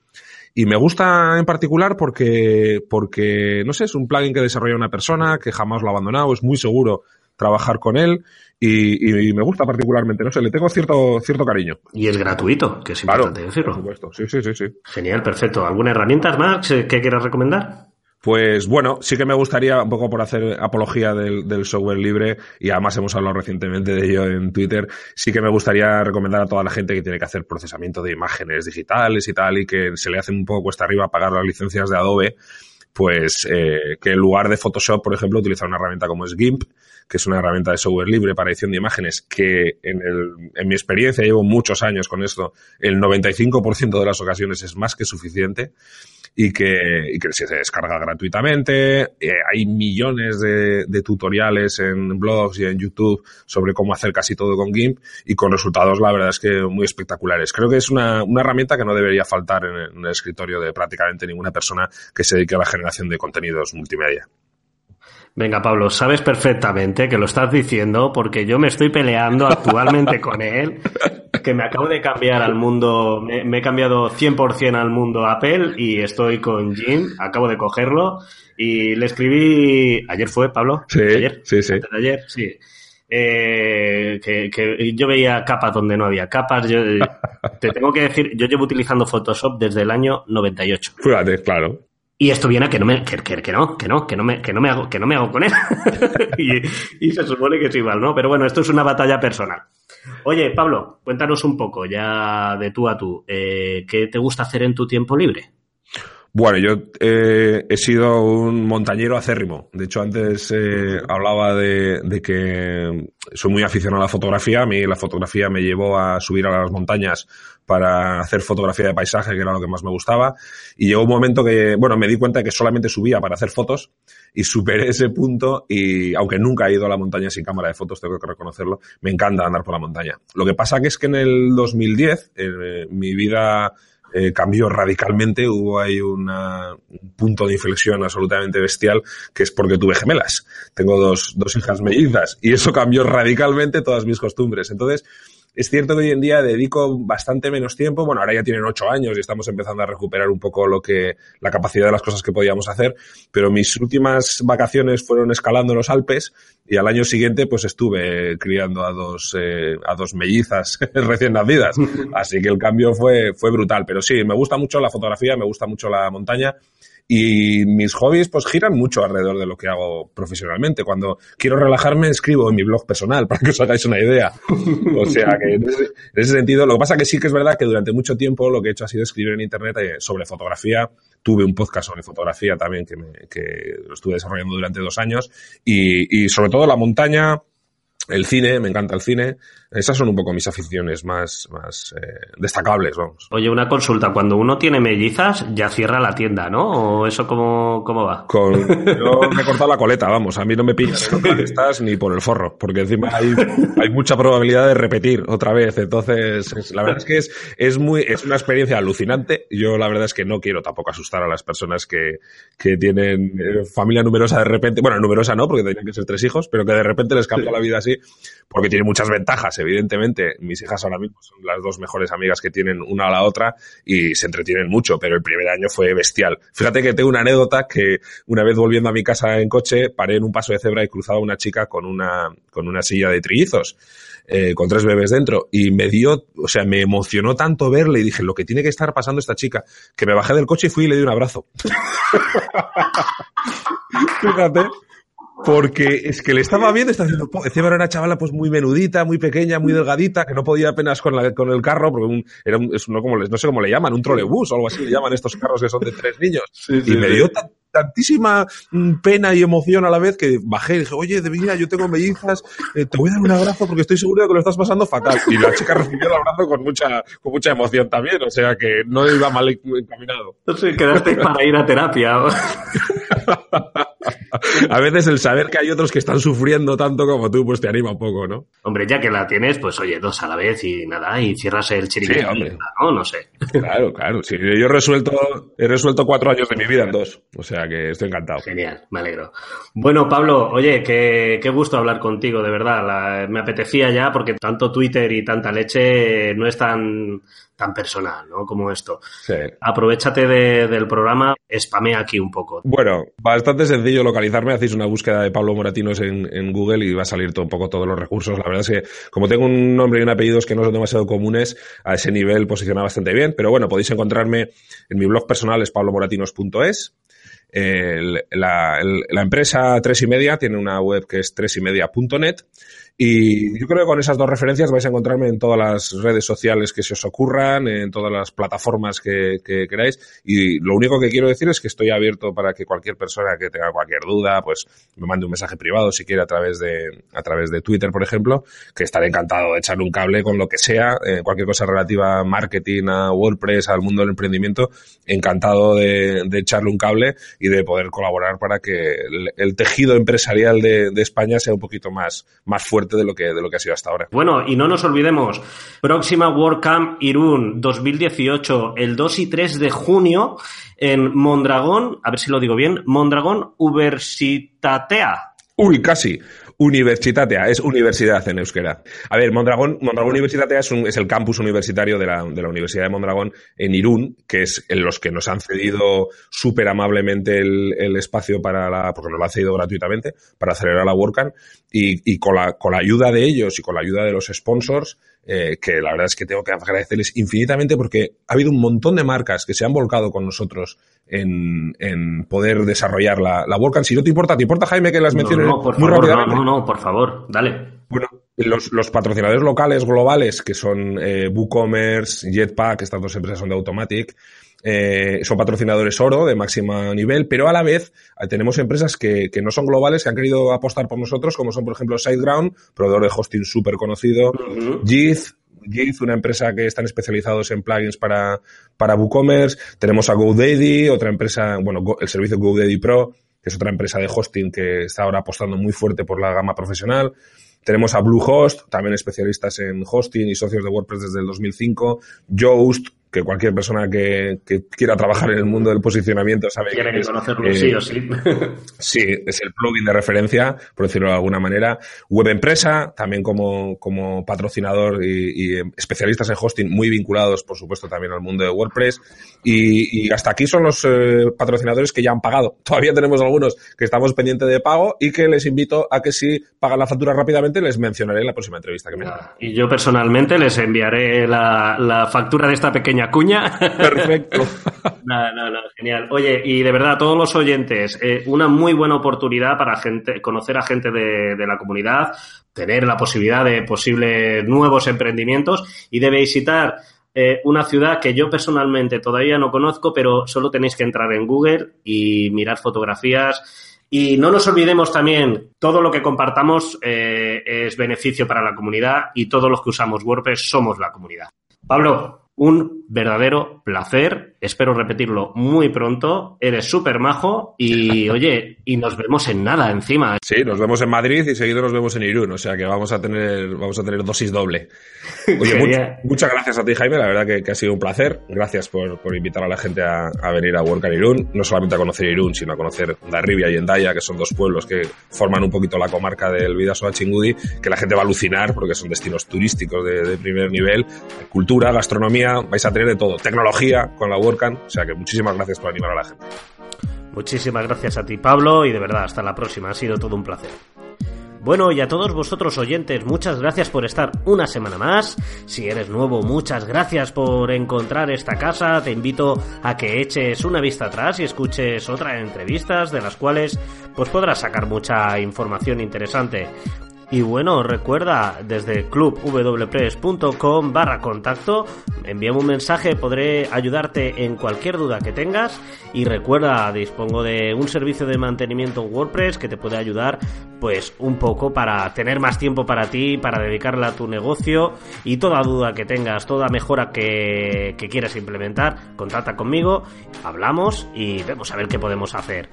Y me gusta en particular porque, porque, no sé, es un plugin que desarrolla una persona que jamás lo ha abandonado, es muy seguro trabajar con él y, y me gusta particularmente, no sé, le tengo cierto, cierto cariño. Y es gratuito, que es Claro, importante por decirlo. supuesto, sí, sí, sí, sí. Genial, perfecto. ¿Alguna herramienta más que quieras recomendar? Pues bueno, sí que me gustaría, un poco por hacer apología del, del, software libre, y además hemos hablado recientemente de ello en Twitter, sí que me gustaría recomendar a toda la gente que tiene que hacer procesamiento de imágenes digitales y tal, y que se le hace un poco cuesta arriba pagar las licencias de Adobe, pues eh, que en lugar de Photoshop, por ejemplo, utilizar una herramienta como es GIMP, que es una herramienta de software libre para edición de imágenes, que en, el, en mi experiencia llevo muchos años con esto, el 95% de las ocasiones es más que suficiente y que, y que se descarga gratuitamente. Eh, hay millones de, tutoriales en blogs y en YouTube sobre cómo hacer casi todo con GIMP y con resultados, la verdad es que muy espectaculares. Creo que es una, una herramienta que no debería faltar en, en el escritorio de prácticamente ninguna persona que se dedique a la generación de contenidos multimedia. Venga, Pablo, sabes perfectamente que lo estás diciendo porque yo me estoy peleando actualmente con él, que me acabo de cambiar al mundo, me, me he cambiado 100% al mundo Apple y estoy con Jim, acabo de cogerlo y le escribí, ayer fue, Pablo, sí, ayer, sí, sí. ayer, sí. Eh, que, que, yo veía capas donde no había capas. Yo, [laughs] te tengo que decir, yo llevo utilizando Photoshop desde el año 98. Fíjate, claro. Y esto viene a que no me, que, no, que no, que no me, que no me hago, que no me hago con él. [laughs] y, y, se supone que es igual, ¿no? Pero bueno, esto es una batalla personal. Oye, Pablo, cuéntanos un poco ya de tú a tú. Eh, ¿Qué te gusta hacer en tu tiempo libre? Bueno, yo eh, he sido un montañero acérrimo. De hecho, antes eh, hablaba de, de, que soy muy aficionado a la fotografía. A mí la fotografía me llevó a subir a las montañas para hacer fotografía de paisaje, que era lo que más me gustaba. Y llegó un momento que, bueno, me di cuenta de que solamente subía para hacer fotos y superé ese punto y, aunque nunca he ido a la montaña sin cámara de fotos, tengo que reconocerlo, me encanta andar por la montaña. Lo que pasa que es que en el 2010, eh, mi vida eh, cambió radicalmente, hubo ahí una, un punto de inflexión absolutamente bestial, que es porque tuve gemelas. Tengo dos, dos hijas mellizas y eso cambió radicalmente todas mis costumbres. Entonces, es cierto que hoy en día dedico bastante menos tiempo. Bueno, ahora ya tienen ocho años y estamos empezando a recuperar un poco lo que, la capacidad de las cosas que podíamos hacer. Pero mis últimas vacaciones fueron escalando los Alpes y al año siguiente pues estuve criando a dos, eh, a dos mellizas [laughs] recién nacidas. [laughs] Así que el cambio fue, fue brutal. Pero sí, me gusta mucho la fotografía, me gusta mucho la montaña y mis hobbies pues giran mucho alrededor de lo que hago profesionalmente. Cuando quiero relajarme escribo en mi blog personal [laughs] para que os hagáis una idea. O sea que en ese, en ese sentido, lo que pasa que sí que es verdad que durante mucho tiempo lo que he hecho ha sido escribir en internet eh, sobre fotografía. Tuve un podcast sobre fotografía también que, me, que lo estuve desarrollando durante dos años y, y sobre todo la montaña, el cine, me encanta el cine. Esas son un poco mis aficiones más, más eh, destacables, vamos. Oye, una consulta. Cuando uno tiene mellizas, ya cierra la tienda, ¿no? ¿O eso cómo, cómo va? Con, [laughs] yo me he cortado la coleta, vamos. A mí no me pillas donde estás ni por el forro, porque encima hay, hay mucha probabilidad de repetir otra vez. Entonces, es, la verdad es que es, es, muy, es una experiencia alucinante. Yo la verdad es que no quiero tampoco asustar a las personas que, que tienen eh, familia numerosa de repente. Bueno, numerosa no, porque tendrían que ser tres hijos, pero que de repente les cambia la vida así, porque tiene muchas ventajas evidentemente, mis hijas ahora mismo son las dos mejores amigas que tienen una a la otra y se entretienen mucho, pero el primer año fue bestial. Fíjate que tengo una anécdota que una vez volviendo a mi casa en coche, paré en un paso de cebra y cruzaba una chica con una, con una silla de trillizos. Eh, con tres bebés dentro y me dio, o sea, me emocionó tanto verle y dije, lo que tiene que estar pasando esta chica, que me bajé del coche y fui y le di un abrazo. [laughs] Fíjate porque es que le estaba viendo, está haciendo, encima era una chavala pues muy menudita, muy pequeña, muy delgadita, que no podía apenas con, la, con el carro, porque un, era un, es, no, como, no sé cómo le llaman, un trolebús o algo así le llaman estos carros que son de tres niños. Sí, sí, y me dio tan, tantísima pena y emoción a la vez que bajé y dije, oye, de mira, yo tengo mellizas, eh, te voy a dar un abrazo porque estoy seguro de que lo estás pasando fatal. Y la chica recibió el abrazo con mucha, con mucha emoción también, o sea que no iba mal encaminado. Entonces quedaste para ir a terapia. [laughs] a veces el saber que hay otros que están sufriendo tanto como tú, pues te anima un poco, ¿no? Hombre, ya que la tienes, pues oye, dos a la vez y nada, y cierras el chiringuito, Sí, hombre. ¿no? No sé. Claro, claro. Sí, yo he resuelto, he resuelto cuatro años de mi vida en dos. O sea que estoy encantado. Genial, me alegro. Bueno, Pablo, oye, qué, qué gusto hablar contigo, de verdad. La- me apetecía ya porque tanto Twitter y tanta leche no es tan, tan personal, ¿no? Como esto. Sí. Aprovechate de- del programa, spamea aquí un poco. Bueno, bastante sencillo localizarme. Hacéis una búsqueda de Pablo Moratinos en, en Google y va a salir todo, un poco todos los recursos. La verdad es que, como tengo un nombre y un apellidos que no son demasiado comunes, a ese nivel posiciona bastante bien. Pero bueno, podéis encontrarme en mi blog personal, es pablomoratinos.es. La, la empresa Tres y Media tiene una web que es tresymedia.net y yo creo que con esas dos referencias vais a encontrarme en todas las redes sociales que se os ocurran, en todas las plataformas que, que queráis. Y lo único que quiero decir es que estoy abierto para que cualquier persona que tenga cualquier duda, pues me mande un mensaje privado si quiere a través de, a través de Twitter, por ejemplo, que estaré encantado de echarle un cable con lo que sea, eh, cualquier cosa relativa a marketing, a WordPress, al mundo del emprendimiento, encantado de, echarle un cable y de poder colaborar para que el, el tejido empresarial de, de España sea un poquito más, más fuerte de lo que, de lo que ha sido hasta ahora. Bueno, y no nos olvidemos, próxima WordCamp Irún 2018, el 2 y 3 de junio, en Mondragón, a ver si lo digo bien, Mondragón Universitatea. Uy, casi. Universitatea, es universidad en euskera. A ver, Mondragón, Mondragón Universitatea es, un- es el campus universitario de la, de la Universidad de Mondragón en Irún, que es en los que nos han cedido súper amablemente el, espacio para la, porque nos lo han cedido gratuitamente, para celebrar la WordCamp, y, y con, la, con la ayuda de ellos y con la ayuda de los sponsors, eh, que la verdad es que tengo que agradecerles infinitamente porque ha habido un montón de marcas que se han volcado con nosotros en, en poder desarrollar la, la WordCamp. Si no te importa, ¿te importa, Jaime, que las mencione no, no, por muy favor, no, no, no, por favor, dale. Bueno, los, los patrocinadores locales globales, que son eh, WooCommerce, Jetpack, estas dos empresas son de Automatic, eh, son patrocinadores oro de máximo nivel, pero a la vez eh, tenemos empresas que, que no son globales, que han querido apostar por nosotros, como son, por ejemplo, SiteGround, proveedor de hosting súper conocido. Jith, Jith, una empresa que están especializados en plugins para, para WooCommerce. Tenemos a GoDaddy, otra empresa, bueno, Go- el servicio GoDaddy Pro, que es otra empresa de hosting que está ahora apostando muy fuerte por la gama profesional. Tenemos a Bluehost, también especialistas en hosting y socios de WordPress desde el 2005. Yoast, que cualquier persona que, que quiera trabajar en el mundo del posicionamiento sabe Quieren que es, conocerlo, eh, sí o sí. [laughs] Sí, es el plugin de referencia, por decirlo de alguna manera. Web Empresa, también como, como patrocinador y, y, especialistas en hosting muy vinculados, por supuesto, también al mundo de WordPress. Y, y hasta aquí son los eh, patrocinadores que ya han pagado. [laughs] Todavía tenemos algunos que estamos pendientes de pago y que les invito a que si pagan la factura rápidamente les mencionaré en la próxima entrevista que me hagan. Y yo personalmente les enviaré la, la factura de esta pequeña cuña. Perfecto. No, no, no, genial. Oye, y de verdad, todos los oyentes, eh, una muy buena oportunidad para gente, conocer a gente de, de la comunidad, tener la posibilidad de posibles nuevos emprendimientos y de visitar eh, una ciudad que yo personalmente todavía no conozco, pero solo tenéis que entrar en Google y mirar fotografías. Y no nos olvidemos también, todo lo que compartamos eh, es beneficio para la comunidad y todos los que usamos WordPress somos la comunidad. Pablo, un verdadero placer. Espero repetirlo muy pronto. Eres súper majo y, [laughs] oye, y nos vemos en nada encima. Sí, nos vemos en Madrid y seguido nos vemos en Irún, o sea que vamos a tener, vamos a tener dosis doble. [laughs] Oye, Genial. much- muchas gracias a ti, Jaime, la verdad que, que ha sido un placer. Gracias por, por invitar a la gente a, a venir a WordCamp Irún, no solamente a conocer Irún, sino a conocer Darribia y Endaya, que son dos pueblos que forman un poquito la comarca del Vidasoa Chingudi, que la gente va a alucinar porque son destinos turísticos de, de primer nivel, cultura, gastronomía, vais a tener de todo, tecnología con la WordCamp, o sea que muchísimas gracias por animar a la gente. Muchísimas gracias a ti, Pablo, y de verdad, hasta la próxima. Ha sido todo un placer. Bueno, y a todos vosotros oyentes, muchas gracias por estar una semana más. Si eres nuevo, muchas gracias por encontrar esta casa. Te invito a que eches una vista atrás y escuches otras entrevistas de las cuales pues podrás sacar mucha información interesante. Y bueno, recuerda, desde clubwpress.com barra contacto, envíame un mensaje, podré ayudarte en cualquier duda que tengas. Y recuerda, dispongo de un servicio de mantenimiento en WordPress que te puede ayudar, pues, un poco para tener más tiempo para ti, para dedicarle a tu negocio. Y toda duda que tengas, toda mejora que, que quieras implementar, contacta conmigo, hablamos y vemos a ver qué podemos hacer.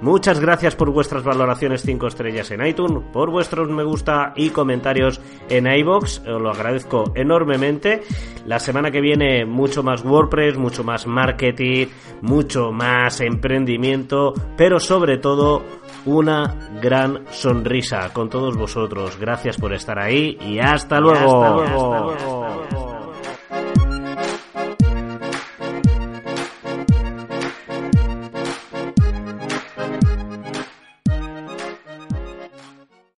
Muchas gracias por vuestras valoraciones 5 estrellas en iTunes, por vuestros me gusta y comentarios en iBox, os lo agradezco enormemente. La semana que viene mucho más WordPress, mucho más marketing, mucho más emprendimiento, pero sobre todo una gran sonrisa con todos vosotros. Gracias por estar ahí y hasta luego. hasta luego.